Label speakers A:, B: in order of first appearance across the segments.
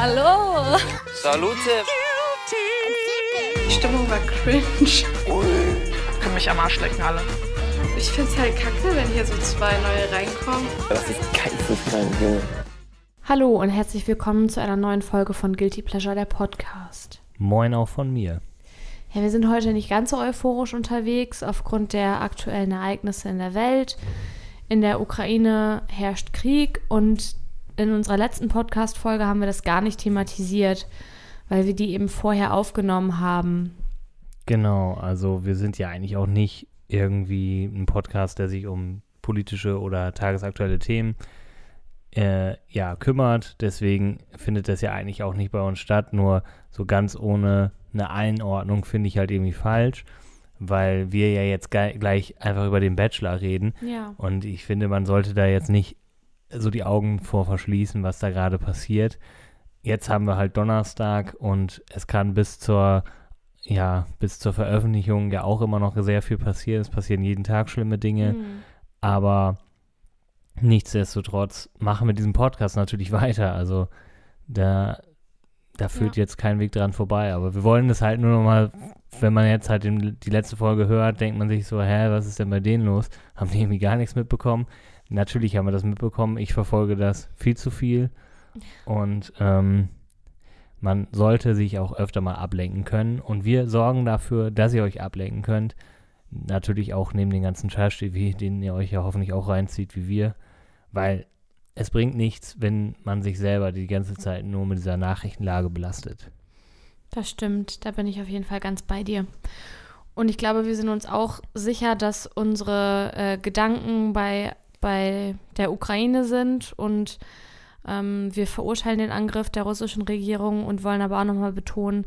A: Hallo.
B: Salute.
A: Die Stimmung war cringe.
C: Können mich am Arsch lecken alle.
A: Ich find's halt kacke, wenn hier so zwei neue reinkommen.
B: Das ist geisteskrank, Junge.
D: Hallo und herzlich willkommen zu einer neuen Folge von Guilty Pleasure, der Podcast.
E: Moin auch von mir.
D: Ja, wir sind heute nicht ganz so euphorisch unterwegs aufgrund der aktuellen Ereignisse in der Welt. In der Ukraine herrscht Krieg und in unserer letzten Podcast-Folge haben wir das gar nicht thematisiert, weil wir die eben vorher aufgenommen haben.
E: Genau, also wir sind ja eigentlich auch nicht irgendwie ein Podcast, der sich um politische oder tagesaktuelle Themen äh, ja, kümmert. Deswegen findet das ja eigentlich auch nicht bei uns statt. Nur so ganz ohne eine Einordnung finde ich halt irgendwie falsch, weil wir ja jetzt gleich einfach über den Bachelor reden.
D: Ja.
E: Und ich finde, man sollte da jetzt nicht so die Augen vor verschließen, was da gerade passiert. Jetzt haben wir halt Donnerstag und es kann bis zur, ja, bis zur Veröffentlichung ja auch immer noch sehr viel passieren. Es passieren jeden Tag schlimme Dinge,
D: Hm.
E: aber nichtsdestotrotz machen wir diesen Podcast natürlich weiter. Also da, da führt
D: Ja.
E: jetzt kein Weg dran vorbei. Aber wir wollen das halt nur noch mal, wenn man jetzt halt den, die letzte Folge hört, denkt man sich so, hä, was ist denn bei denen los? Haben die irgendwie gar nichts mitbekommen? Natürlich haben wir das mitbekommen. Ich verfolge das viel zu viel. Und ähm, man sollte sich auch öfter mal ablenken können. Und wir sorgen dafür, dass ihr euch ablenken könnt. Natürlich auch neben den ganzen Trash-TV, den ihr euch ja hoffentlich auch reinzieht, wie wir. Weil es bringt nichts, wenn man sich selber die ganze Zeit nur mit dieser Nachrichtenlage belastet.
D: Das stimmt, da bin ich auf jeden Fall ganz bei dir. Und ich glaube, wir sind uns auch sicher, dass unsere äh, Gedanken bei, bei der Ukraine sind und ähm, wir verurteilen den Angriff der russischen Regierung und wollen aber auch nochmal betonen,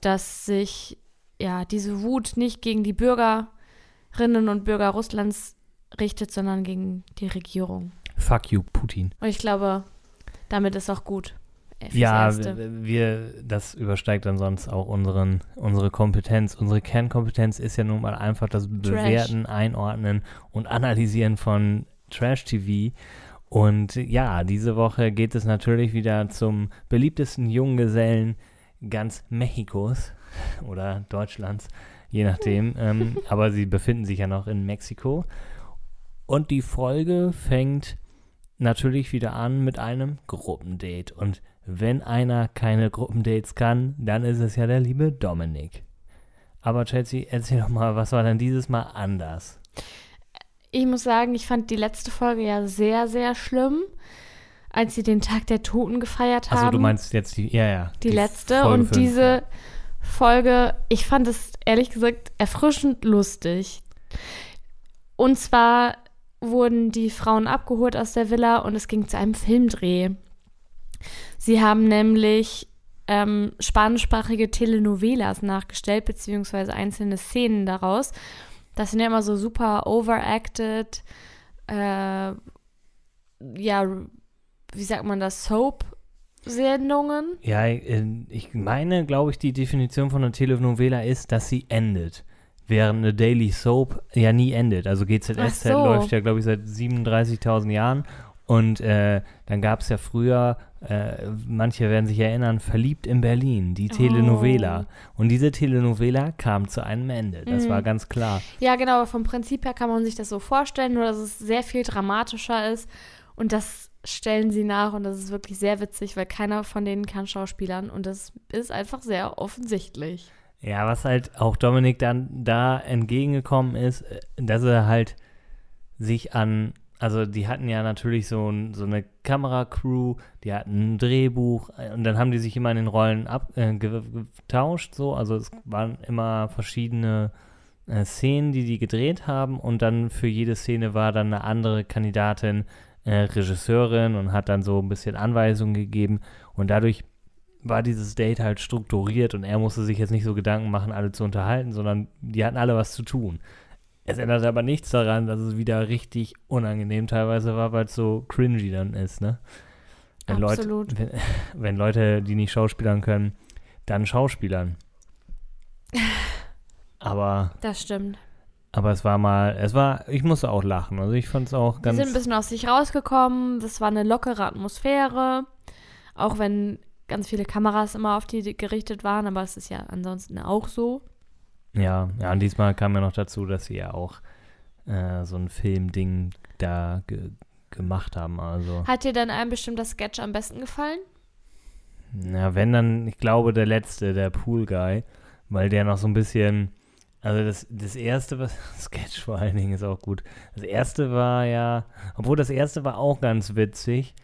D: dass sich ja diese Wut nicht gegen die Bürgerinnen und Bürger Russlands richtet, sondern gegen die Regierung.
E: Fuck you, Putin.
D: Und ich glaube, damit ist auch gut. äh,
E: Ja, wir, das übersteigt dann sonst auch unseren, unsere Kompetenz. Unsere Kernkompetenz ist ja nun mal einfach das Bewerten, Einordnen und Analysieren von Trash-TV. Und ja, diese Woche geht es natürlich wieder zum beliebtesten Junggesellen ganz Mexikos oder Deutschlands, je nachdem. ähm, aber sie befinden sich ja noch in Mexiko. Und die Folge fängt natürlich wieder an mit einem Gruppendate. Und wenn einer keine Gruppendates kann, dann ist es ja der liebe Dominik. Aber Chelsea, erzähl doch mal, was war denn dieses Mal anders?
D: Ich muss sagen, ich fand die letzte Folge ja sehr, sehr schlimm, als sie den Tag der Toten gefeiert haben.
E: Also du meinst jetzt die, ja, ja.
D: die, letzte
E: Folge
D: und
E: fünf,
D: diese
E: ja.
D: Folge, ich fand es ehrlich gesagt erfrischend lustig. Und zwar wurden die Frauen abgeholt aus der Villa und es ging zu einem Filmdreh. Sie haben nämlich ähm, spanischsprachige Telenovelas nachgestellt, beziehungsweise einzelne Szenen daraus. Das sind ja immer so super overacted, äh, ja, wie sagt man das, Soap-Sendungen.
E: Ja, äh, ich meine, glaube ich, die Definition von einer Telenovela ist, dass sie endet. Während eine Daily Soap ja nie endet. Also GZSZ
D: so.
E: läuft ja, glaube ich, seit 37.000 Jahren. Und äh, dann gab es ja früher, äh, manche werden sich erinnern, Verliebt in Berlin, die Telenovela. Und diese Telenovela kam zu einem Ende. Das
D: Mhm.
E: war ganz klar.
D: Ja, genau, aber vom Prinzip her kann man sich das so vorstellen, nur dass es sehr viel dramatischer ist. Und das stellen sie nach und das ist wirklich sehr witzig, weil keiner von denen kann Schauspielern und das ist einfach sehr offensichtlich.
E: Ja, was halt auch Dominik dann da entgegengekommen ist, äh, dass er halt sich an, also die hatten ja natürlich so, ein, so eine Kameracrew, die hatten ein Drehbuch äh, und dann haben die sich immer in den Rollen ab, äh, so, also es waren immer verschiedene äh, Szenen, die die gedreht haben und dann für jede Szene war dann eine andere Kandidatin äh, Regisseurin und hat dann so ein bisschen Anweisungen gegeben und dadurch war dieses Date halt strukturiert und er musste sich jetzt nicht so Gedanken machen, alle zu unterhalten, sondern die hatten alle was zu tun. Es ändert aber nichts daran, dass es wieder richtig unangenehm teilweise war, weil es so cringy dann ist, ne? Wenn
D: Absolut.
E: Leute, wenn, wenn Leute, die nicht schauspielern können, dann schauspielern. Aber,
D: Das stimmt.
E: aber es war mal, es war, ich musste auch lachen. Also ich fand es auch
D: Sie
E: ganz.
D: sind ein bisschen aus sich rausgekommen. Das war eine lockere Atmosphäre. Auch wenn ganz viele Kameras immer auf die gerichtet waren, aber es ist ja ansonsten auch so.
E: Ja, ja, und diesmal kam ja noch dazu, dass sie ja auch äh, so ein Filmding da ge gemacht haben. Also,
D: Hat dir dann ein bestimmter Sketch am besten gefallen?
E: na, wenn dann, ich glaube, der letzte, der Pool Guy, weil der noch so ein bisschen, also das, das erste, was, Sketch vor allen Dingen ist auch gut. Das erste war ja, obwohl das erste war auch ganz witzig,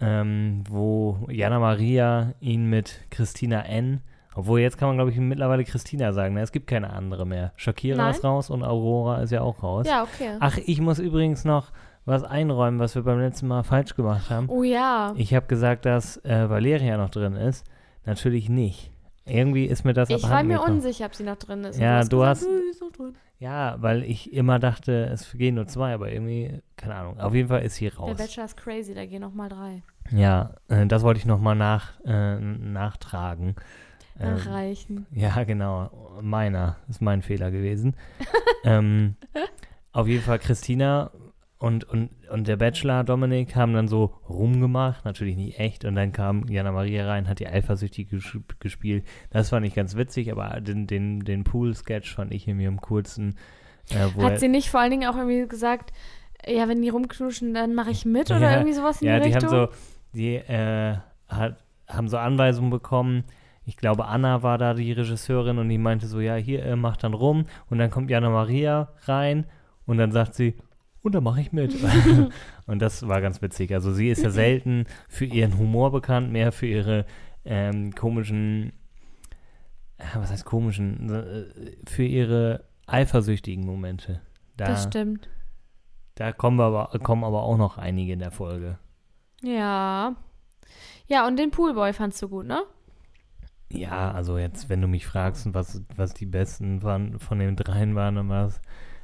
E: ähm, wo Jana Maria ihn mit Christina N. Obwohl jetzt kann man, glaube ich, mittlerweile Christina sagen. Ne? Es gibt keine andere mehr. Shakira
D: Nein.
E: ist raus und Aurora ist ja auch raus.
D: Ja, okay.
E: Ach, ich muss übrigens noch was einräumen, was wir beim letzten Mal falsch gemacht haben.
D: Oh ja.
E: Ich habe gesagt, dass äh, Valeria noch drin ist. Natürlich nicht. Irgendwie ist mir das
D: Ich war mir
E: gekommen.
D: unsicher, ob sie noch drin ist.
E: Ja, du
D: gesagt,
E: hast-
D: "Nö, die ist noch drin.
E: Ja, weil ich immer dachte, es gehen nur zwei, aber irgendwie, keine Ahnung. Auf jeden Fall ist sie
D: Der
E: raus.
D: Bachelor ist crazy, da gehen noch mal drei.
E: Ja, äh, das wollte ich nochmal nach, äh, nachtragen. Ähm,
D: Nachreichen.
E: Ja, genau. Meiner ist mein Fehler gewesen. ähm, auf jeden Fall Christina und, und, und der Bachelor Dominik haben dann so rumgemacht, natürlich nicht echt. Und dann kam Jana Maria rein, hat die eifersüchtig ges gespielt. Das fand ich ganz witzig, aber den, den, den Pool-Sketch fand ich irgendwie am coolsten. Äh,
D: Hat sie nicht vor allen Dingen auch irgendwie gesagt, ja, wenn die rumknuschen, dann mache ich mit oder
E: Ja,
D: irgendwie sowas in
E: ja,
D: die
E: die
D: Richtung?
E: haben so, die äh, hat, haben so Anweisungen bekommen. Ich glaube, Anna war da die Regisseurin und die meinte so, ja, hier, äh, mach dann rum. Und dann kommt Jana Maria rein und dann sagt sie, und da mache ich mit. und das war ganz witzig. Also sie ist ja selten für ihren Humor bekannt, mehr für ihre ähm, komischen, äh, was heißt komischen, äh, für ihre eifersüchtigen Momente. Da,
D: das stimmt.
E: da kommen, aber, kommen aber auch noch einige in der Folge.
D: Ja. Ja, und den Poolboy fandst du gut, ne?
E: Ja, also jetzt, wenn du mich fragst, was, was die besten waren, von den dreien waren, dann war es.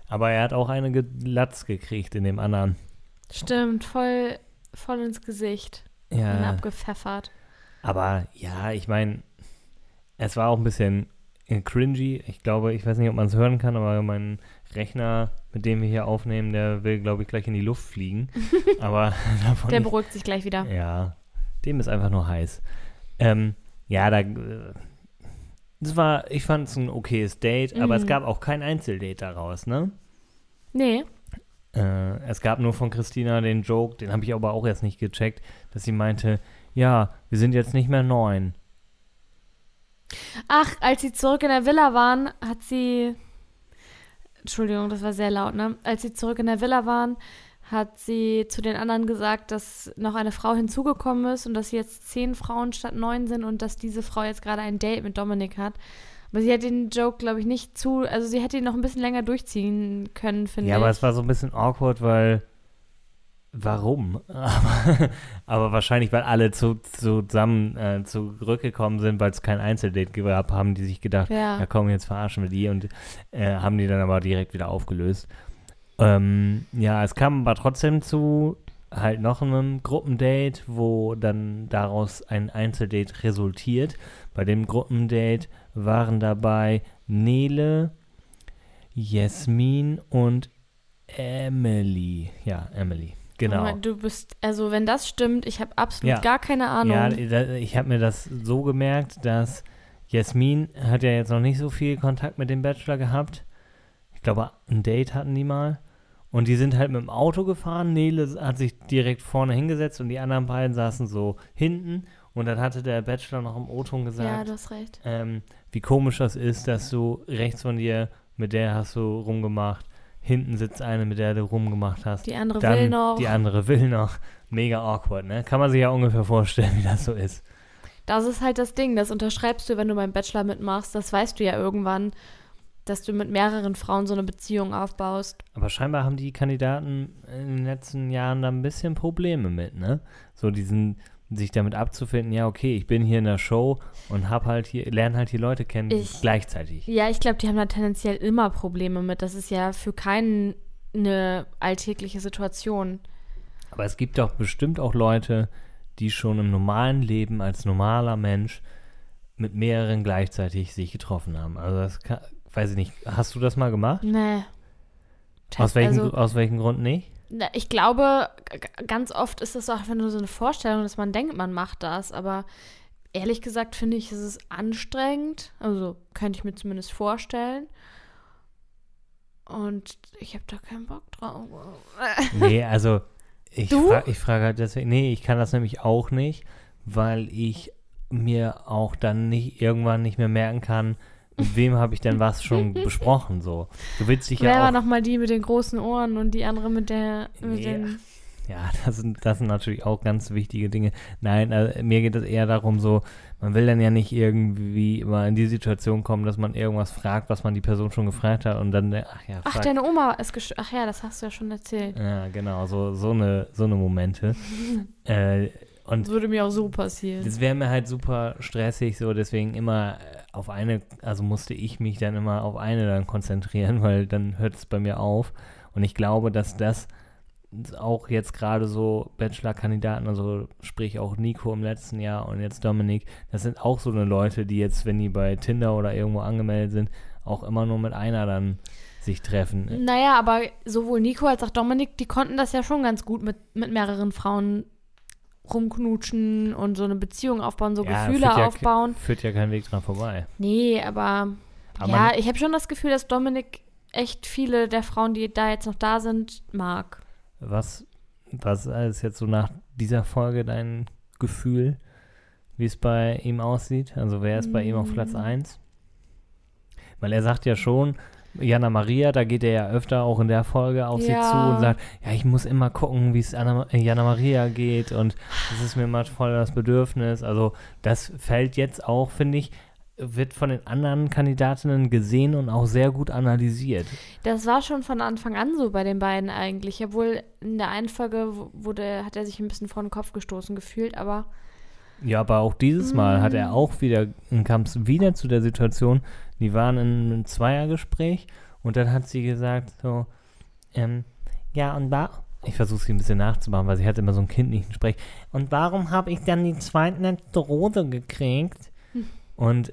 E: Aber er hat auch eine Latz gekriegt in dem anderen.
D: Stimmt, voll, voll ins Gesicht. Und
E: Ja.
D: abgepfeffert.
E: Aber ja, ich meine, es war auch ein bisschen cringy. Ich glaube, ich weiß nicht, ob man es hören kann, aber mein Rechner, mit dem wir hier aufnehmen, der will, glaube ich, gleich in die Luft fliegen. aber davon
D: Der beruhigt sich gleich wieder.
E: Ja, dem ist einfach nur heiß. Ähm, ja, da. äh, Das war, ich fand es ein okayes Date, aber es
D: Mhm.
E: gab auch kein Einzeldate daraus, ne?
D: Nee.
E: Äh, es gab nur von Christina den Joke, den habe ich aber auch erst nicht gecheckt, dass sie meinte, ja, wir sind jetzt nicht mehr neun.
D: Ach, als sie zurück in der Villa waren, hat sie. Entschuldigung, das war sehr laut, ne? Als sie zurück in der Villa waren, hat sie zu den anderen gesagt, dass noch eine Frau hinzugekommen ist und dass jetzt zehn Frauen statt neun sind und dass diese Frau jetzt gerade ein Date mit Dominik hat. Aber sie hat den Joke, glaube ich, nicht zu. Also, sie hätte ihn noch ein bisschen länger durchziehen können, finde
E: Ja,
D: ich.
E: aber es war so ein bisschen awkward, weil. Warum? Aber, aber wahrscheinlich, weil alle zu, zusammen äh, zurückgekommen sind, weil es kein Einzeldate gab, haben die sich gedacht,
D: Ja.
E: ja komm, jetzt verarschen wir die und äh, haben die dann aber direkt wieder aufgelöst. Ähm, ja, es kam aber trotzdem zu halt noch einem Gruppendate, wo dann daraus ein Einzeldate resultiert. Bei dem Gruppendate waren dabei Nele, Jasmin und Emily. Ja, Emily. Genau.
D: Du bist, also wenn das stimmt, ich habe absolut
E: Ja.
D: gar keine Ahnung.
E: Ja, ich habe mir das so gemerkt, dass Jasmin hat ja jetzt noch nicht so viel Kontakt mit dem Bachelor gehabt. Ich glaube, ein Date hatten die mal. Und die sind halt mit dem Auto gefahren. Nele hat sich direkt vorne hingesetzt und die anderen beiden saßen so hinten. Und dann hatte der Bachelor noch im O-Ton
D: ja,
E: gesagt,
D: du hast recht.
E: ähm, wie komisch das ist, dass du rechts von dir, mit der hast du rumgemacht, hinten sitzt eine, mit der du rumgemacht hast.
D: Die andere
E: Dann
D: will noch.
E: die andere will noch. Mega awkward, ne? Kann man sich ja ungefähr vorstellen, wie das so ist.
D: Das ist halt das Ding, das unterschreibst du, wenn du beim Bachelor mitmachst. Das weißt du ja irgendwann, dass du mit mehreren Frauen so eine Beziehung aufbaust.
E: Aber scheinbar haben die Kandidaten in den letzten Jahren da ein bisschen Probleme mit, ne? So diesen, sich damit abzufinden, ja, okay, ich bin hier in der Show und hab halt hier, lerne halt die Leute kennen
D: Ich-
E: gleichzeitig.
D: Ja, ich glaube, die haben da tendenziell immer Probleme mit. Das ist ja für keinen eine alltägliche Situation.
E: Aber es gibt doch bestimmt auch Leute, die schon im normalen Leben als normaler Mensch mit mehreren gleichzeitig sich getroffen haben. Also das kann, weiß ich nicht. Hast du das mal gemacht?
D: Nee.
E: Aus welchem,
D: Also,
E: aus welchem Grund nicht?
D: na, ich glaube, ganz oft ist das auch einfach nur so eine Vorstellung, dass man denkt, man macht das. Aber ehrlich gesagt finde ich, es ist anstrengend. Also könnte ich mir zumindest vorstellen. Und ich habe da keinen Bock drauf.
E: Nee, also ich, fra ich frage halt deswegen, nee, ich kann das nämlich auch nicht, weil ich mir auch dann nicht irgendwann nicht mehr merken kann, mit wem habe ich denn was schon besprochen, so. Du willst dich
D: Wer
E: ja
D: war
E: auch,
D: nochmal die mit den großen Ohren und die andere mit der mit
E: Ja.
D: den
E: ja, das sind, das sind natürlich auch ganz wichtige Dinge. Nein, also, mir geht es eher darum, so, man will dann ja nicht irgendwie immer in die Situation kommen, dass man irgendwas fragt, was man die Person schon gefragt hat und dann, ach ja,
D: Ach, deine Oma ist gesch Ach ja, das hast du ja schon erzählt.
E: Ja, genau, so, so eine, so eine Momente. äh, und
D: Das würde mir auch so passieren.
E: Das wäre mir halt super stressig, so deswegen immer äh, auf eine, also musste ich mich dann immer auf eine dann konzentrieren, weil dann hört es bei mir auf. Und ich glaube, dass das auch jetzt gerade so Bachelor-Kandidaten, also sprich auch Nico im letzten Jahr und jetzt Dominik, das sind auch so eine Leute, die jetzt, wenn die bei Tinder oder irgendwo angemeldet sind, auch immer nur mit einer dann sich treffen.
D: Naja, aber sowohl Nico als auch Dominik, die konnten das ja schon ganz gut mit, mit mehreren Frauen rumknutschen und so eine Beziehung aufbauen, so
E: Ja,
D: Gefühle
E: ja,
D: aufbauen.
E: Führt ja kein Weg dran vorbei.
D: Nee, aber,
E: Aber
D: ja, ich habe schon das Gefühl, dass Dominik echt viele der Frauen, die da jetzt noch da sind, mag.
E: Was, was ist jetzt so nach dieser Folge dein Gefühl, wie es bei ihm aussieht? Also wer ist bei ihm auf Platz
D: Mm.
E: 1? Weil er sagt ja schon, Jana Maria, da geht er ja öfter auch in der Folge auf sie
D: Ja.
E: zu und sagt, ja, ich muss immer gucken, wie es äh, Jana Maria geht und das ist mir immer voll das Bedürfnis. Also das fällt jetzt auch, finde ich, wird von den anderen Kandidatinnen gesehen und auch sehr gut analysiert.
D: Das war schon von Anfang an so bei den beiden eigentlich. Obwohl in der einen Folge wurde, hat er sich ein bisschen vor den Kopf gestoßen gefühlt, aber
E: Ja, aber auch dieses Mal hat
D: Mm.
E: er auch wieder, kam es wieder zu der Situation, die waren in einem Zweiergespräch und dann hat sie gesagt so, ähm, ja und da, ich versuche sie ein bisschen nachzumachen, weil sie hat immer so einen kindlichen Sprech. Und warum habe ich dann die zweitletzte Rose gekriegt?
D: Hm.
E: Und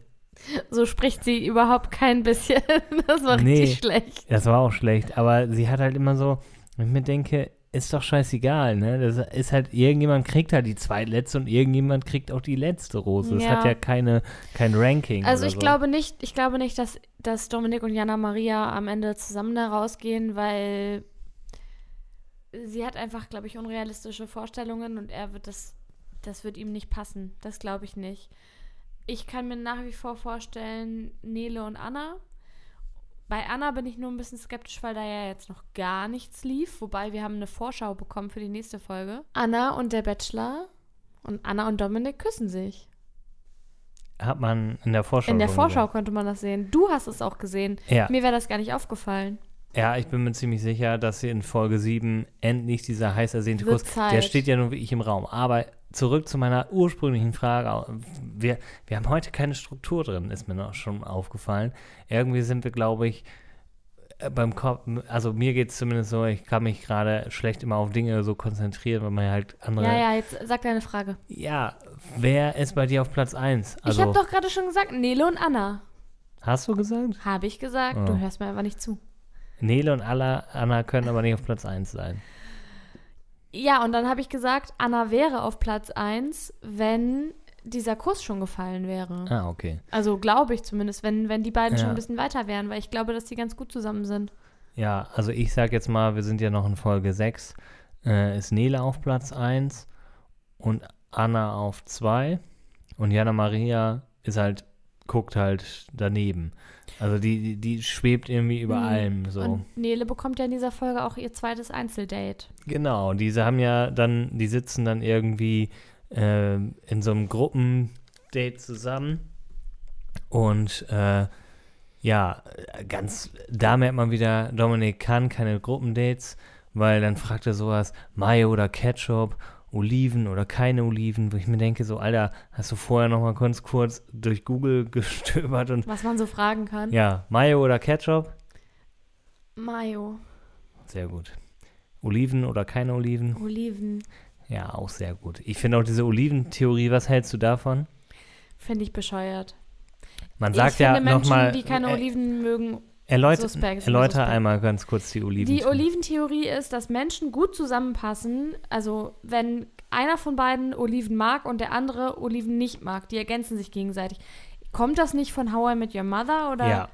D: so spricht sie überhaupt kein bisschen. Das war
E: Nee.
D: richtig schlecht.
E: das war auch schlecht, aber sie hat halt immer so, wenn ich mir denke, ist doch scheißegal, ne? Das ist halt, irgendjemand kriegt halt die zweitletzte und irgendjemand kriegt auch die letzte Rose. Das
D: Ja.
E: hat ja keine, kein Ranking.
D: Also ich
E: so.
D: glaube nicht, ich glaube nicht, dass, dass Dominik und Jana Maria am Ende zusammen da rausgehen, weil sie hat einfach, glaube ich, unrealistische Vorstellungen und er wird das, das wird ihm nicht passen. Das glaube ich nicht. Ich kann mir nach wie vor vorstellen, Nele und Anna. Bei Anna bin ich nur ein bisschen skeptisch, weil da ja jetzt noch gar nichts lief. Wobei wir haben eine Vorschau bekommen für die nächste Folge. Anna und der Bachelor und Anna und Dominik küssen sich.
E: Hat man in der Vorschau.
D: In der Vorschau
E: gesehen.
D: konnte man das sehen. Du hast es auch gesehen.
E: Ja.
D: Mir wäre das gar nicht aufgefallen.
E: ja, ich bin mir ziemlich sicher, dass sie in Folge 7 endlich dieser heiß ersehnte
D: Wird
E: Kuss,
D: Zeit.
E: der steht ja nun wirklich im Raum. Aber zurück zu meiner ursprünglichen Frage. Wir, wir haben heute keine Struktur drin, ist mir noch schon aufgefallen. Irgendwie sind wir, glaube ich, äh, beim Kopf, also mir geht es zumindest so, ich kann mich gerade schlecht immer auf Dinge so konzentrieren, weil man halt andere.
D: Ja, ja, jetzt sag deine Frage.
E: Ja, wer ist bei dir auf Platz 1?
D: ich
E: Also,
D: habe doch gerade schon gesagt, Nele und Anna.
E: hast du gesagt?
D: Habe ich gesagt.
E: Oh.
D: Du hörst mir einfach nicht zu.
E: Nele und Anna können aber nicht auf Platz 1 sein.
D: Ja, und dann habe ich gesagt, Anna wäre auf Platz 1, wenn dieser Kuss schon gefallen wäre.
E: Ah, okay.
D: Also glaube ich zumindest, wenn, wenn die beiden schon
E: Ja.
D: ein bisschen weiter wären, weil ich glaube, dass die ganz gut zusammen sind.
E: Ja, also ich sag jetzt mal, wir sind ja noch in Folge 6. Äh, ist Nele auf Platz 1 und Anna auf 2. Und Jana Maria ist halt, guckt halt daneben. Also die, die, die schwebt irgendwie über
D: Mhm.
E: allem so.
D: Und Nele bekommt ja in dieser Folge auch ihr zweites Einzeldate.
E: Genau, diese haben ja dann, die sitzen dann irgendwie äh, in so einem Gruppendate zusammen und äh, ja, ganz, da merkt man wieder, Dominik kann keine Gruppendates, weil dann fragt er sowas, Mayo oder Ketchup, Oliven oder keine Oliven, wo ich mir denke, so, Alter, hast du vorher noch mal kurz kurz durch Google gestöbert und
D: Was man so fragen kann.
E: ja, Mayo oder Ketchup?
D: Mayo,
E: Sehr gut. Oliven oder keine Oliven?
D: Oliven,
E: Ja, auch sehr gut. Ich finde auch diese Oliventheorie, was hältst du davon?
D: finde ich bescheuert.
E: Man
D: ich
E: sagt
D: finde
E: ja
D: Menschen,
E: nochmal,
D: die keine Oliven mögen,
E: erläut
D: suspekt,
E: erläuter einmal ganz kurz die Oliven.
D: Die Oliventheorie ist, dass Menschen gut zusammenpassen. Also wenn einer von beiden Oliven mag und der andere Oliven nicht mag. Die ergänzen sich gegenseitig. Kommt das nicht von How I Met Your Mother oder,
E: Ja.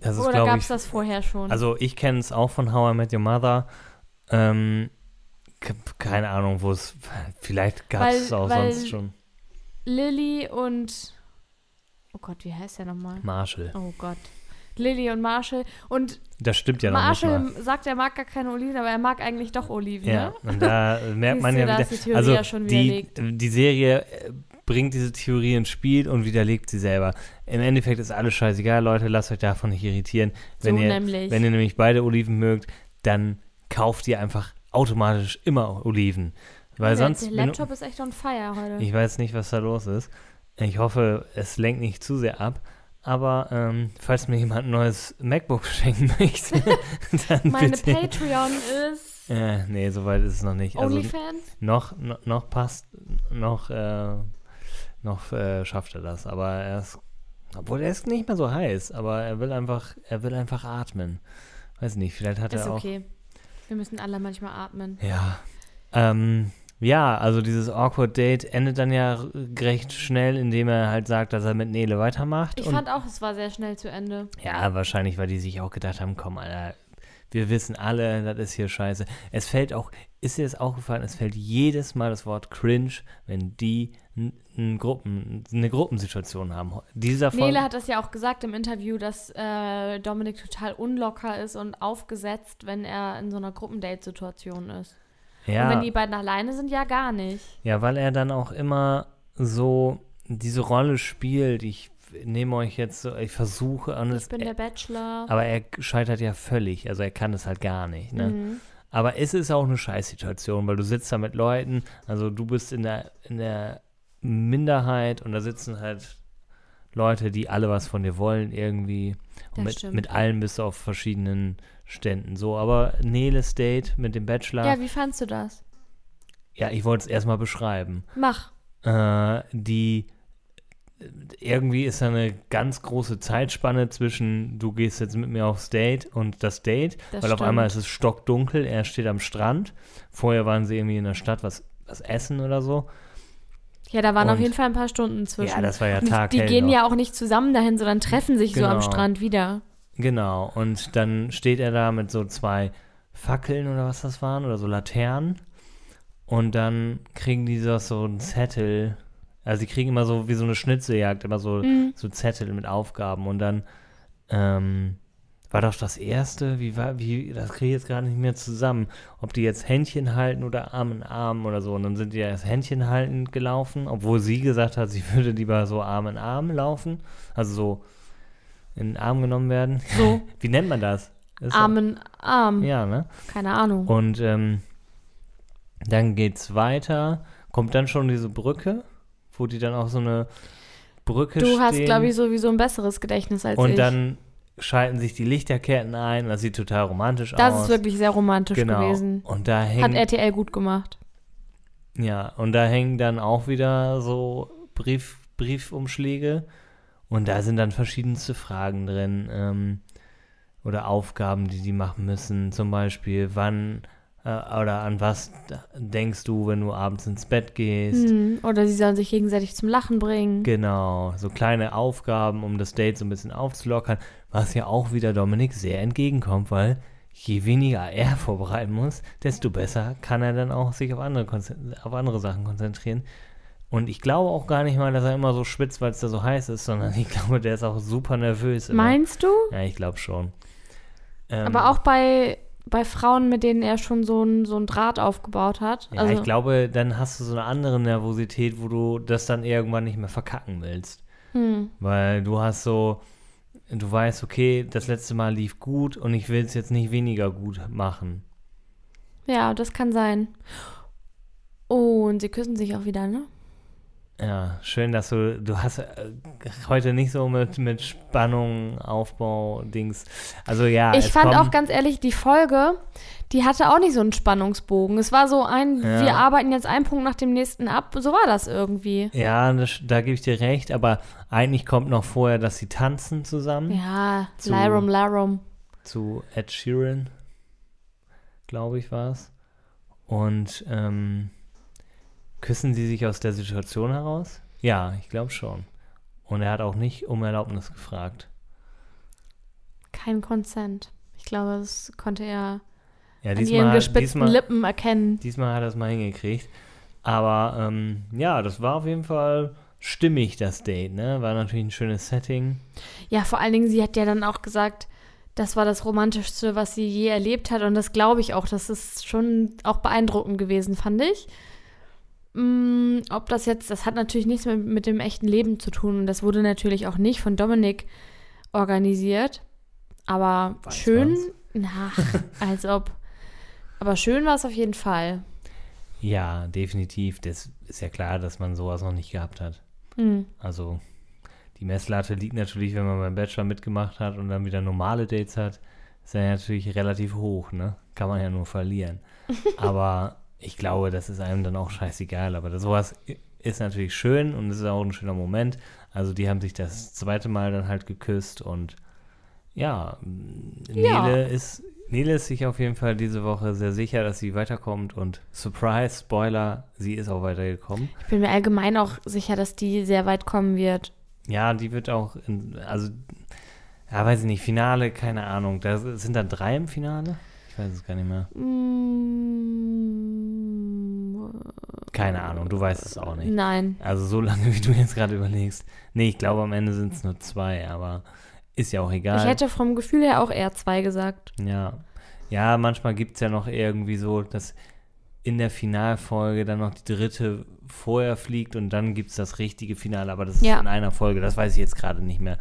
E: Das ist,
D: oder gab es das vorher schon?
E: Also ich kenne es auch von How I Met Your Mother. Ähm, keine Ahnung, wo es. Vielleicht gab es auch sonst schon.
D: Lilly und oh Gott, wie heißt der nochmal?
E: Marshall.
D: Oh Gott. Lilly und Marshall. Und
E: Das stimmt ja noch
D: Marshall
E: nicht mal.
D: sagt, er mag gar keine Oliven, aber er mag eigentlich doch Oliven,
E: Ja,
D: ne?
E: und da merkt man ja wieder.
D: die
E: also
D: ja schon
E: die, die Serie äh, bringt diese Theorie ins Spiel und widerlegt sie selber. Im Endeffekt ist alles scheißegal, Leute, lasst euch davon nicht irritieren. Wenn,
D: so
E: ihr,
D: nämlich.
E: wenn ihr nämlich beide Oliven mögt, dann kauft ihr einfach automatisch immer Oliven. Weil
D: der,
E: sonst.
D: der Laptop ist echt on fire heute.
E: Ich weiß nicht, was da los ist. Ich hoffe, es lenkt nicht zu sehr ab. Aber ähm, falls mir jemand ein neues MacBook schenken möchte, dann
D: Meine
E: bitte.
D: Patreon ist
E: Äh, nee, soweit ist es noch nicht. Also
D: OnlyFans.
E: noch, noch, noch passt, noch, äh, noch äh, schafft er das. Aber er ist, obwohl er ist nicht mehr so heiß, aber er will einfach, er will einfach atmen. Weiß nicht, vielleicht hat
D: Ist
E: er auch.
D: okay. Wir müssen alle manchmal atmen.
E: Ja. Ähm, ja, also dieses Awkward Date endet dann ja recht schnell, indem er halt sagt, dass er mit Nele weitermacht.
D: Ich fand auch, es war sehr schnell zu Ende.
E: ja, wahrscheinlich, weil die sich auch gedacht haben, komm, Alter, wir wissen alle, das ist hier scheiße. Es fällt auch, ist dir das aufgefallen, es fällt jedes Mal das Wort cringe, wenn die n Gruppen, eine Gruppensituation haben. Dieser Folge,
D: Nele hat das ja auch gesagt im Interview, dass äh, Dominik total unlocker ist und aufgesetzt, wenn er in so einer Gruppendate-Situation ist.
E: Ja,
D: Und wenn die beiden alleine sind, ja gar nicht.
E: Ja, weil er dann auch immer so diese Rolle spielt. Ich nehme euch jetzt so, ich versuche und
D: Ich
E: es,
D: bin der Bachelor.
E: aber er scheitert ja völlig. Also er kann es halt gar nicht. Ne?
D: Mhm.
E: Aber es ist auch eine Scheißsituation, weil du sitzt da mit Leuten, also du bist in der, in der Minderheit und da sitzen halt Leute, die alle was von dir wollen irgendwie.
D: Das
E: Und mit,
D: stimmt.
E: mit allen bist du auf verschiedenen Ständen. So, aber Neles Date mit dem Bachelor,
D: Ja, wie fandst du das?
E: ja, ich wollte es erstmal beschreiben.
D: Mach.
E: äh, die irgendwie ist da eine ganz große Zeitspanne zwischen du gehst jetzt mit mir aufs Date und das Date,
D: Das
E: weil auf einmal ist
D: stimmt.
E: es stockdunkel, er steht am Strand. Vorher waren sie irgendwie in der Stadt was, was essen oder so.
D: Ja, da waren auf
E: Und-
D: jeden Fall ein paar Stunden zwischen.
E: Ja, das war ja
D: Und die, gehen
E: noch.
D: ja auch nicht zusammen dahin, sondern treffen sich so am
E: Genau.
D: Strand wieder.
E: Genau, und dann steht er da mit so zwei Fackeln oder was das waren oder so Laternen und dann kriegen die so, so einen Zettel, also die kriegen immer so wie so eine Schnitzeljagd, immer so,
D: Mhm.
E: so Zettel mit Aufgaben und dann ähm, war doch das erste, wie war, wie, das kriege ich jetzt gar nicht mehr zusammen, ob die jetzt Händchen halten oder Arm in Arm oder so und dann sind die erst Händchen haltend gelaufen, obwohl sie gesagt hat, sie würde lieber so Arm in Arm laufen, also so in den Arm genommen werden.
D: So.
E: Wie nennt man das? Ist
D: Arm in Arm.
E: Ja, ne?
D: Keine Ahnung.
E: Und ähm, dann geht's weiter. Kommt dann schon diese Brücke, wo die dann auch so eine Brücke
D: du
E: stehen.
D: hast, glaube ich, sowieso ein besseres Gedächtnis als
E: Und
D: ich.
E: dann schalten sich die Lichterketten ein. Das sieht total romantisch
D: das
E: aus.
D: ist wirklich sehr romantisch
E: genau.
D: gewesen.
E: Und da
D: Hat
E: hängen,
D: RTL gut gemacht.
E: ja, und da hängen dann auch wieder so Brief, Briefumschläge. Und da sind dann verschiedenste Fragen drin. Ähm, oder Aufgaben, die die machen müssen. Zum Beispiel, wann äh, oder an was denkst du, wenn du abends ins Bett gehst?
D: Hm. Oder sie sollen sich gegenseitig zum Lachen bringen.
E: Genau, so kleine Aufgaben, um das Date so ein bisschen aufzulockern, was ja auch wieder Dominik sehr entgegenkommt, weil je weniger er vorbereiten muss, desto besser kann er dann auch sich auf andere, auf andere Sachen konzentrieren. Und ich glaube auch gar nicht mal, dass er immer so schwitzt, weil es da so heiß ist, sondern ich glaube, der ist auch super nervös. Immer.
D: Meinst du?
E: Ja, ich glaube schon. Ähm,
D: Aber auch bei, bei Frauen, mit denen er schon so ein, so ein Draht aufgebaut hat.
E: Ja,
D: also,
E: ich glaube, dann hast du so eine andere Nervosität, wo du das dann irgendwann nicht mehr verkacken willst.
D: hm.
E: Weil du hast so, du weißt, okay, das letzte Mal lief gut und ich will es jetzt nicht weniger gut machen.
D: Ja, das kann sein. Oh, und sie küssen sich auch wieder, ne?
E: Ja, schön, dass du, du hast äh, heute nicht so mit, mit Spannung, Aufbau, Dings. Also ja,
D: Ich fand auch ganz ehrlich, die Folge, die hatte auch nicht so einen Spannungsbogen. Es war so ein,
E: Ja.
D: wir arbeiten jetzt einen Punkt nach dem nächsten ab. So war das irgendwie.
E: Ja, das, da gebe ich dir recht, aber eigentlich kommt noch vorher, dass sie tanzen zusammen
D: Ja,
E: Zu-
D: Larum, Larum.
E: zu Ed Sheeran, glaube ich, war es. Und ähm, Küssen sie sich aus der Situation heraus? Ja, ich glaube schon. Und er hat auch nicht um Erlaubnis gefragt.
D: Kein Consent. Ich glaube, das konnte er
E: Ja,
D: an ihren
E: diesmal,
D: gespitzten
E: diesmal,
D: Lippen erkennen.
E: diesmal hat er es mal hingekriegt. Aber ähm, ja, das war auf jeden Fall stimmig, das Date, ne? War natürlich ein schönes Setting.
D: Ja, vor allen Dingen, sie hat ja dann auch gesagt, das war das Romantischste, was sie je erlebt hat. Und das glaube ich auch. Das ist schon auch beeindruckend gewesen, fand ich. Mm, ob das jetzt, das hat natürlich nichts mehr mit dem echten Leben zu tun. Und das wurde natürlich auch nicht von Dominik organisiert. Aber
E: Weiß
D: schön,
E: man's?
D: na, als ob. Aber schön war es auf jeden Fall.
E: Ja, definitiv. Das ist ja klar, dass man sowas noch nicht gehabt hat.
D: Hm.
E: Also die Messlatte liegt natürlich, wenn man beim Bachelor mitgemacht hat und dann wieder normale Dates hat, ist ja natürlich relativ hoch, ne? Kann man ja nur verlieren. Aber ich glaube, das ist einem dann auch scheißegal. Aber das, sowas ist natürlich schön und es ist auch ein schöner Moment. Also die haben sich das zweite Mal dann halt geküsst und ja,
D: Ja.
E: Nele ist Nele ist sich auf jeden Fall diese Woche sehr sicher, dass sie weiterkommt und Surprise, Spoiler, sie ist auch weitergekommen.
D: Ich bin mir allgemein auch sicher, dass die sehr weit kommen wird.
E: Ja, die wird auch, in, also, ja, weiß ich nicht, Finale, keine Ahnung. Da sind da drei im Finale? Ich weiß es gar nicht mehr.
D: Mm,
E: Keine Ahnung, du weißt es auch nicht.
D: Nein.
E: Also so lange, wie du jetzt gerade überlegst. Nee, ich glaube, am Ende sind es nur zwei, aber ist ja auch egal.
D: Ich hätte vom Gefühl her auch eher zwei gesagt.
E: Ja. Ja, manchmal gibt es ja noch irgendwie so, dass in der Finalfolge dann noch die dritte vorher fliegt und dann gibt es das richtige Finale, aber das ist
D: Ja.
E: in einer Folge, das weiß ich jetzt gerade nicht mehr.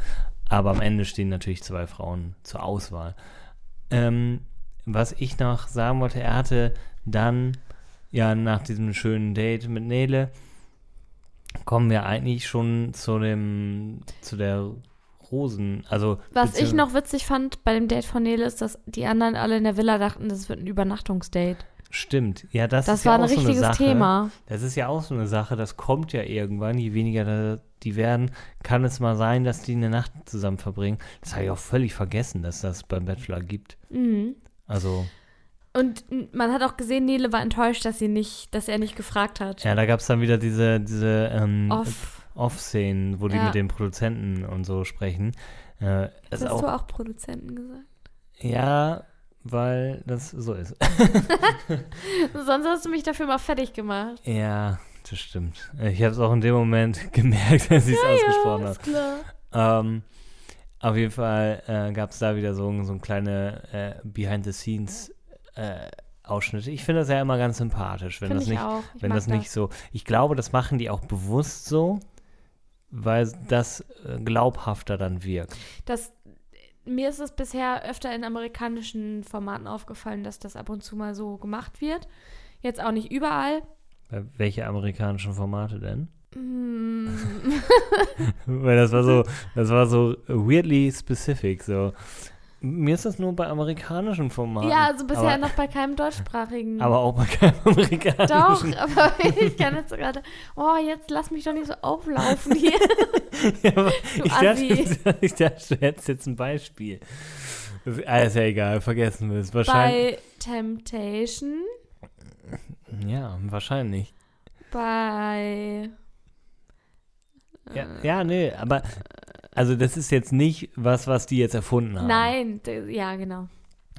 E: Aber am Ende stehen natürlich zwei Frauen zur Auswahl. Ähm, was ich noch sagen wollte, er hatte dann, ja, nach diesem schönen Date mit Nele, kommen wir eigentlich schon zu dem, zu der Rosen, also
D: Was ich noch witzig fand bei dem Date von Nele ist, dass die anderen alle in der Villa dachten, das wird ein Übernachtungsdate.
E: Stimmt, ja, das,
D: Das,
E: ist
D: war
E: ja
D: ein
E: auch so eine
D: richtiges
E: Sache.
D: Thema.
E: Das ist ja auch so eine Sache, das kommt ja irgendwann, je weniger die werden, kann es mal sein, dass die eine Nacht zusammen verbringen. Das habe ich auch völlig vergessen, dass das beim Bachelor gibt.
D: Mhm.
E: Also,
D: Und man hat auch gesehen, Nele war enttäuscht, dass sie nicht, dass er nicht gefragt hat.
E: ja, da gab es dann wieder diese, diese ähm,
D: Off.
E: Off-Szenen, wo die
D: Ja.
E: mit den Produzenten und so sprechen. Äh,
D: Hast
E: auch,
D: du auch Produzenten gesagt?
E: Ja, weil das so ist.
D: Sonst hast du mich dafür mal fertig gemacht.
E: ja, das stimmt. Ich habe es auch in dem Moment gemerkt, als ich es ausgesprochen habe.
D: ist klar.
E: Ähm, auf jeden Fall äh, gab es da wieder so, so ein kleine äh, Behind-the-Scenes-Ausschnitte. ich finde das ja immer ganz sympathisch, wenn
D: Finde
E: das
D: ich
E: nicht, wenn das nicht so. Ich glaube, das machen die auch bewusst so, weil das äh, glaubhafter dann wirkt.
D: Das, mir ist es bisher öfter in amerikanischen Formaten aufgefallen, dass das ab und zu mal so gemacht wird. Jetzt auch nicht überall.
E: Welche amerikanischen Formate denn?
D: Mm,
E: Weil das war so, das war so weirdly specific. So. Mir ist das nur bei amerikanischen Formaten.
D: ja, also bisher
E: aber,
D: noch bei keinem deutschsprachigen.
E: aber auch bei keinem
D: doch,
E: amerikanischen.
D: aber ich kann jetzt gerade. Oh, jetzt lass mich doch nicht so auflaufen hier.
E: Ja,
D: Du
E: ich, dachte,
D: Assi.
E: ich dachte, du hättest jetzt ein Beispiel. Ah, ist ja egal, vergessen wir es. Wahrscheinlich.
D: bei Temptation,
E: Ja, wahrscheinlich.
D: bei.
E: Ja, ja, nee, aber also das ist jetzt nicht was, was die jetzt erfunden haben.
D: Nein, ja, genau.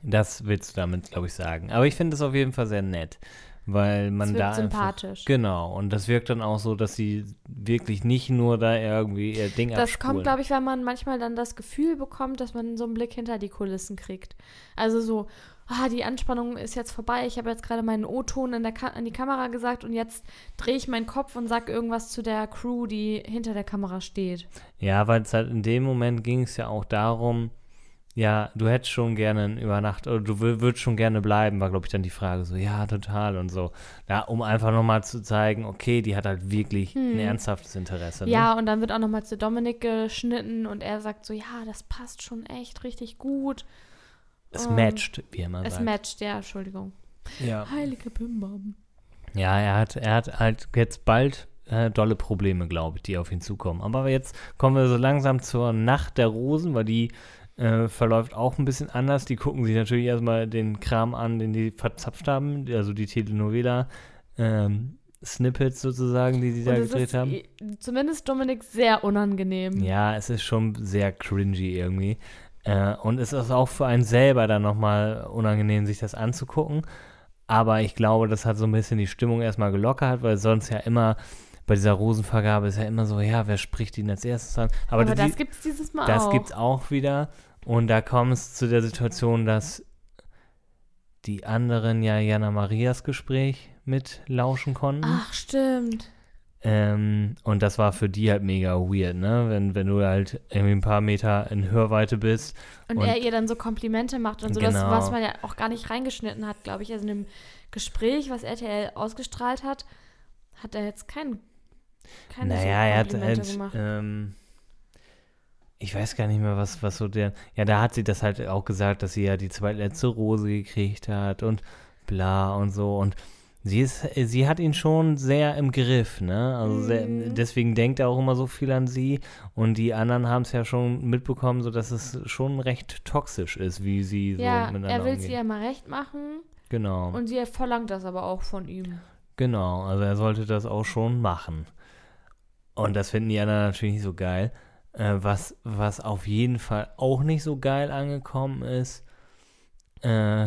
E: Das willst du damit, glaube ich, sagen. Aber ich finde es auf jeden Fall sehr nett, weil man
D: Es
E: da
D: wirkt
E: einfach,
D: sympathisch.
E: Genau, und das wirkt dann auch so, dass sie wirklich nicht nur da irgendwie ihr Ding
D: Das
E: abspulen.
D: kommt, glaube ich, wenn man manchmal dann das Gefühl bekommt, dass man so einen Blick hinter die Kulissen kriegt. Also so, ah, die Anspannung ist jetzt vorbei. Ich habe jetzt gerade meinen O-Ton in der Ka an die Kamera gesagt und jetzt drehe ich meinen Kopf und sage irgendwas zu der Crew, die hinter der Kamera steht.
E: Ja, weil es halt in dem Moment ging es ja auch darum, ja, du hättest schon gerne eine Übernacht oder du wür- würdest schon gerne bleiben, war, glaube ich, dann die Frage so, ja, total und so. Ja, um einfach nochmal zu zeigen, okay, die hat halt wirklich ein ernsthaftes Interesse. Ne?
D: Hm. Ja, und dann wird auch nochmal zu Dominik geschnitten und er sagt so, ja, das passt schon echt richtig gut.
E: Es
D: ähm,
E: matcht, wie er immer
D: Es
E: sagt.
D: matcht, ja, Entschuldigung.
E: Ja.
D: Heilige Bimbam.
E: ja, er hat, er hat halt jetzt bald äh, dolle Probleme, glaube ich, die auf ihn zukommen. Aber jetzt kommen wir so langsam zur Nacht der Rosen, weil die äh, verläuft auch ein bisschen anders. Die gucken sich natürlich erstmal den Kram an, den die verzapft haben, also die Telenovela. Ähm, Snippets sozusagen, die sie da
D: es
E: gedreht
D: ist
E: haben.
D: i- zumindest Dominik sehr unangenehm.
E: Ja, es ist schon sehr cringy irgendwie. Äh, und es ist auch für einen selber dann nochmal unangenehm, sich das anzugucken. Aber ich glaube, das hat so ein bisschen die Stimmung erstmal gelockert, weil sonst ja immer bei dieser Rosenvergabe ist ja immer so, ja, wer spricht ihn als erstes an? Aber,
D: Aber
E: die,
D: das gibt es dieses Mal
E: das
D: auch.
E: gibt's auch wieder. Und da kommt es zu der Situation, dass die anderen ja Jana Marias Gespräch mit lauschen konnten.
D: Ach, stimmt.
E: Ähm, und das war für die halt mega weird, ne? Wenn, wenn du halt irgendwie ein paar Meter in Hörweite bist.
D: Und,
E: Und-
D: er ihr dann so Komplimente macht und so, das,
E: Genau.
D: was man ja auch gar nicht reingeschnitten hat, glaube ich. Also in dem Gespräch, was RTL ausgestrahlt hat, hat er jetzt kein, keine
E: naja,
D: so
E: er hat halt, ähm, ich weiß gar nicht mehr, was, was so der, ja, da hat sie das halt auch gesagt, dass sie ja die zweitletzte Rose gekriegt hat und bla und so und sie ist, sie hat ihn schon sehr im Griff, ne, also sehr,
D: Mhm.
E: deswegen denkt er auch immer so viel an sie und die anderen haben es ja schon mitbekommen, so dass es schon recht toxisch ist, wie sie so
D: ja,
E: miteinander
D: er will
E: umgehen.
D: sie ja mal recht machen
E: Genau.
D: und sie verlangt das aber auch von ihm.
E: Genau, also er sollte das auch schon machen. Und das finden die anderen natürlich nicht so geil. Äh, was, was auf jeden Fall auch nicht so geil angekommen ist, äh,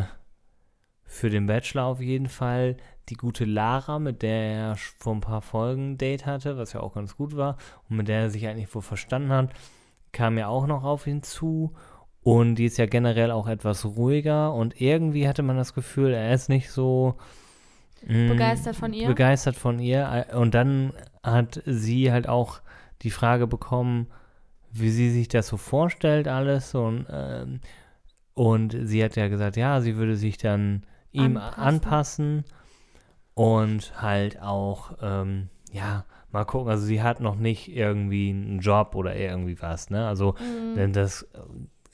E: für den Bachelor auf jeden Fall die gute Lara, mit der er vor ein paar Folgen ein Date hatte, was ja auch ganz gut war und mit der er sich eigentlich wohl verstanden hat, kam ja auch noch auf ihn zu. Und die ist ja generell auch etwas ruhiger und irgendwie hatte man das Gefühl, er ist nicht so mm,
D: Begeistert von ihr?
E: Begeistert von ihr. Und dann hat sie halt auch die Frage bekommen, wie sie sich das so vorstellt, alles. Und, ähm, und sie hat ja gesagt, ja, sie würde sich dann ihm
D: Anpassen.
E: anpassen, und halt auch, ähm, ja, mal gucken. Also sie hat noch nicht irgendwie einen Job oder irgendwie was, ne? Also,
D: Mhm.
E: denn das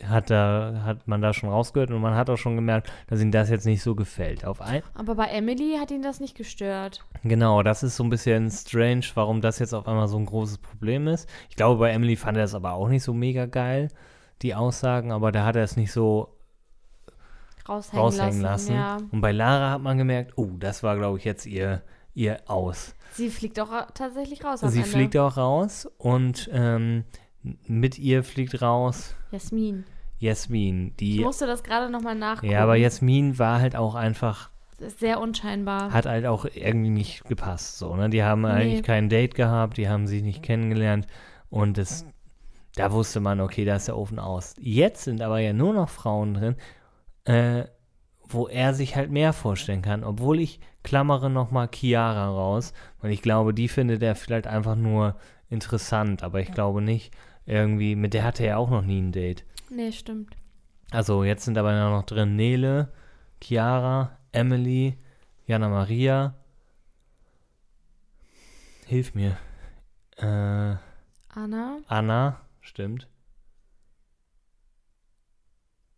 E: äh, hat da, hat man da schon rausgehört und man hat auch schon gemerkt, dass ihm das jetzt nicht so gefällt. Auf ein,
D: Aber bei Emily hat ihn das nicht gestört.
E: Genau, das ist so ein bisschen strange, warum das jetzt auf einmal so ein großes Problem ist. Ich glaube, bei Emily fand er das aber auch nicht so mega geil, die Aussagen, aber da hat er es nicht so
D: Raushängen,
E: raushängen
D: lassen.
E: lassen.
D: Ja.
E: Und bei Lara hat man gemerkt, oh, das war, glaube ich, jetzt ihr, ihr Aus.
D: Sie fliegt auch ra- tatsächlich raus
E: Sie
D: Ende.
E: fliegt auch raus und ähm, mit ihr fliegt raus
D: Jasmin.
E: Jasmin.
D: Ich
E: Die,
D: musste das gerade nochmal nachgucken.
E: ja, aber Jasmin war halt auch einfach
D: sehr unscheinbar.
E: hat halt auch irgendwie nicht gepasst. So, ne? Die haben eigentlich kein Date gehabt, die haben sich nicht kennengelernt und das, da wusste man, okay, da ist der Ofen aus. Jetzt sind aber ja nur noch Frauen drin, äh, wo er sich halt mehr vorstellen kann, obwohl ich klammere nochmal Chiara raus, weil ich glaube, die findet er vielleicht einfach nur interessant, aber ich glaube nicht irgendwie, mit der hatte er auch noch nie ein Date.
D: Nee, stimmt.
E: Also jetzt sind aber noch drin Nele, Chiara, Emily, Jana Maria. Hilf mir. Äh,
D: Anna.
E: Anna, stimmt.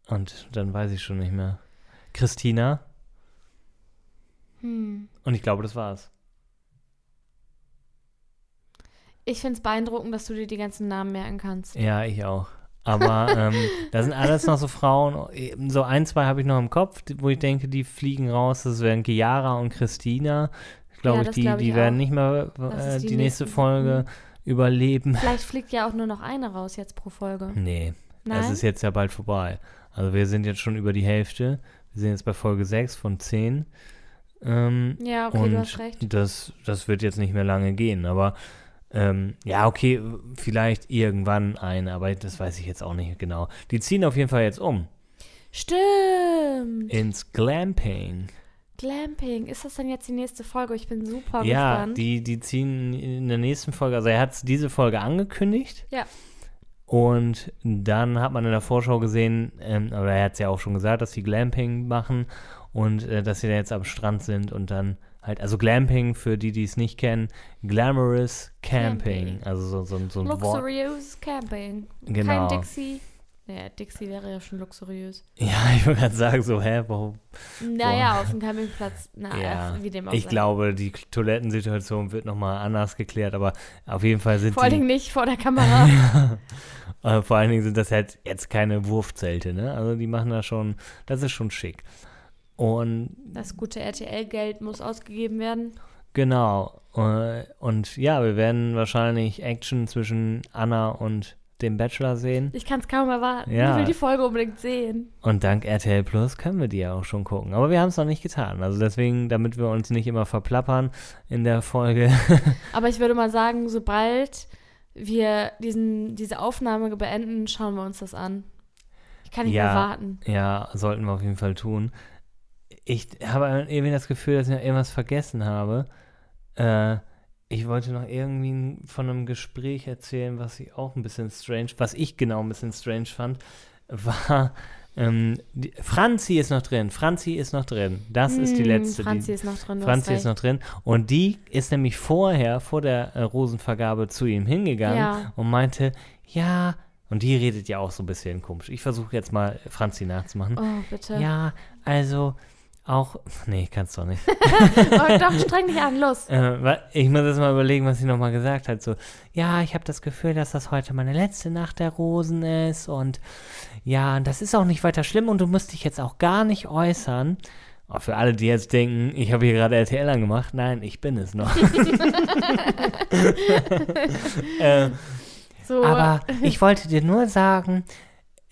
E: Und dann weiß ich schon nicht mehr. Christina.
D: Hm.
E: Und ich glaube, das war's.
D: Ich finde es beeindruckend, dass du dir die ganzen Namen merken kannst.
E: Ja, ich auch. Aber ähm, da sind alles noch so Frauen. So ein, zwei habe ich noch im Kopf, wo ich denke, die fliegen raus. Das wären Chiara und Christina. Glaube
D: Ja,
E: ich,
D: das
E: die,
D: glaub ich
E: die werden nicht mehr
D: Das
E: äh, die,
D: die
E: nächste. Folge überleben.
D: Vielleicht fliegt ja auch nur noch eine raus jetzt pro Folge.
E: Nee,
D: Nein?
E: es ist jetzt ja bald vorbei. Also wir sind jetzt schon über die Hälfte. Wir sind jetzt bei Folge 6 von 10. Ähm,
D: ja, okay, du hast recht.
E: Das, das wird jetzt nicht mehr lange gehen. Aber ähm, ja, okay, vielleicht irgendwann eine, aber das weiß ich jetzt auch nicht genau. Die ziehen auf jeden Fall jetzt um
D: Stimmt.
E: ins Glamping.
D: Glamping. Ist das denn jetzt die nächste Folge? Ich bin super
E: Ja,
D: gespannt.
E: die, die ziehen in der nächsten Folge, also er hat diese Folge angekündigt.
D: Ja.
E: Und dann hat man in der Vorschau gesehen, ähm, oder er hat es ja auch schon gesagt, dass sie Glamping machen und äh, dass sie da jetzt am Strand sind und dann halt, also Glamping, für die, die es nicht kennen, Glamorous Camping.
D: Camping.
E: Also so, so, so ein Wort.
D: Luxurious Camping.
E: Genau.
D: Kein Dixie. Naja, Dixie wäre ja schon luxuriös.
E: Ja, ich wollte gerade sagen, so, hä, warum?
D: Naja, auf dem Campingplatz. Na,
E: ja,
D: wie dem auch
E: ich
D: sei.
E: glaube, die Toilettensituation wird nochmal anders geklärt, aber auf jeden Fall sind
D: Vor allen. Dingen nicht vor der Kamera.
E: Äh, vor allen Dingen sind das halt jetzt keine Wurfzelte, ne? Also die machen da schon, das ist schon schick. Und
D: Das gute RTL-Geld muss ausgegeben werden.
E: Genau. Äh, Und ja, wir werden wahrscheinlich Action zwischen Anna und dem Bachelor sehen.
D: Ich kann es kaum erwarten.
E: Ja.
D: Ich will die Folge unbedingt sehen.
E: Und dank RTL Plus können wir die ja auch schon gucken. Aber wir haben es noch nicht getan. Also deswegen, damit wir uns nicht immer verplappern in der Folge.
D: Aber ich würde mal sagen, sobald wir diesen, diese Aufnahme beenden, schauen wir uns das an. Ich kann nicht
E: Ja.
D: mehr warten.
E: ja, sollten wir auf jeden Fall tun. Ich habe irgendwie das Gefühl, dass ich noch irgendwas vergessen habe. Äh, ich wollte noch irgendwie von einem Gespräch erzählen, was ich auch ein bisschen strange, was ich genau ein bisschen strange fand, war, ähm, die, Franzi ist noch drin. Franzi ist noch drin. Das ist die
D: Hm,
E: letzte.
D: Franzi
E: die,
D: ist noch drin.
E: Franzi ist noch drin. Und die ist nämlich vorher, vor der äh, Rosenvergabe zu ihm hingegangen
D: Ja.
E: und meinte, ja, und die redet ja auch so ein bisschen komisch. Ich versuche jetzt mal Franzi nachzumachen.
D: Oh, bitte.
E: Ja, also auch, nee, kannst doch nicht.
D: Oh, doch, streng dich an, los.
E: äh, ich muss jetzt mal überlegen, was sie nochmal gesagt hat. So, ja, ich habe das Gefühl, dass das heute meine letzte Nacht der Rosen ist und ja, das ist auch nicht weiter schlimm und du musst dich jetzt auch gar nicht äußern. Oh, für alle, die jetzt denken, ich habe hier gerade RTL angemacht, nein, ich bin es noch. äh,
D: So,
E: aber ich wollte dir nur sagen,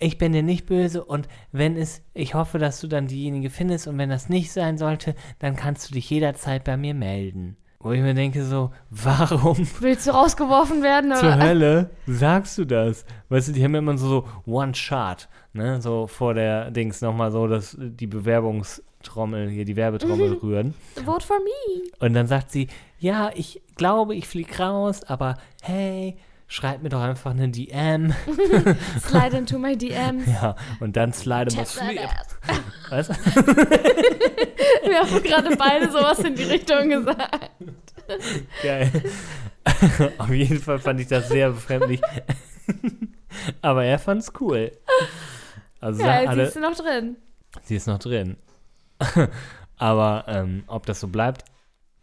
E: ich bin dir nicht böse und wenn es, ich hoffe, dass du dann diejenige findest und wenn das nicht sein sollte, dann kannst du dich jederzeit bei mir melden. Wo ich mir denke so, warum
D: willst du rausgeworfen werden?
E: zur
D: Oder?
E: Hölle sagst du das? Weißt du, die haben immer so, so One Shot, ne, so vor der Dings nochmal so, dass die Bewerbungstrommel, hier die Werbetrommel rühren.
D: Vote for me.
E: Und dann sagt sie, ja, ich glaube, ich flieg raus, aber hey, schreib mir doch einfach eine DM.
D: Slide into my DMs.
E: Ja, und dann slide
D: that
E: sleep. Was?
D: Wir haben gerade beide sowas in die Richtung gesagt.
E: Geil. Auf jeden Fall fand ich das sehr befremdlich. Aber er fand's cool. Also
D: Ja,
E: alle,
D: ist sie noch drin.
E: sie ist noch drin. Aber ähm, ob das so bleibt.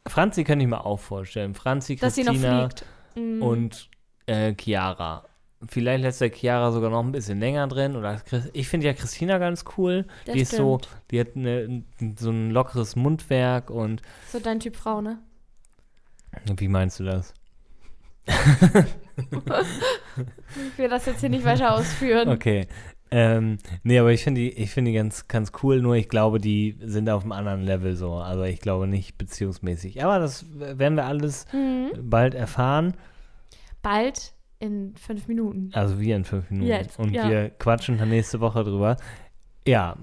E: Franzi kann ich mir auch vorstellen. Franzi,
D: Dass sie noch
E: Christina.
D: Mhm.
E: und äh, Chiara. Vielleicht lässt der Chiara sogar noch ein bisschen länger drin. Oder ich finde ja Christina ganz cool.
D: Das
E: die ist so,
D: stimmt.
E: die hat eine, so ein lockeres Mundwerk und
D: So dein Typ Frau, ne?
E: wie meinst du das?
D: Ich will das jetzt hier nicht weiter ausführen.
E: Okay. Ähm, nee, aber ich finde die, ich finde die ganz, ganz cool, nur ich glaube, die sind auf einem anderen Level so. Also ich glaube nicht beziehungsmäßig. Aber das werden wir alles
D: Mhm.
E: bald erfahren.
D: Bald in fünf Minuten.
E: Also wir in fünf Minuten.
D: Jetzt,
E: Und
D: ja.
E: wir quatschen dann nächste Woche drüber. Ja,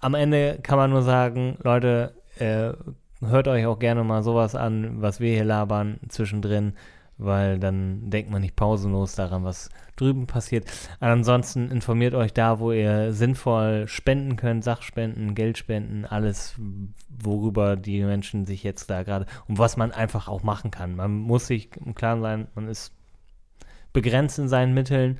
E: am Ende kann man nur sagen, Leute, äh, hört euch auch gerne mal sowas an, was wir hier labern zwischendrin, weil dann denkt man nicht pausenlos daran, was drüben passiert. Ansonsten informiert euch da, wo ihr sinnvoll spenden könnt, Sachspenden, Geldspenden, alles, worüber die Menschen sich jetzt da gerade und was man einfach auch machen kann. Man muss sich im Klaren sein, man ist begrenzt in seinen Mitteln.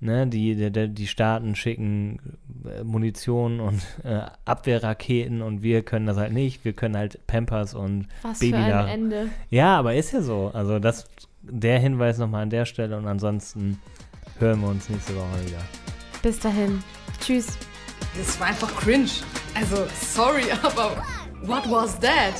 E: Ne, die, die, die- Staaten schicken äh, Munition und äh, Abwehrraketen und wir können das halt nicht. Wir können halt Pampers und
D: Was für ein
E: Babynahrung.
D: Ende.
E: Ja, aber ist ja so. Also das, der Hinweis nochmal an der Stelle und ansonsten hören wir uns nächste Woche wieder.
D: Bis dahin. Tschüss.
A: Das war einfach cringe. Also, sorry, aber what was that?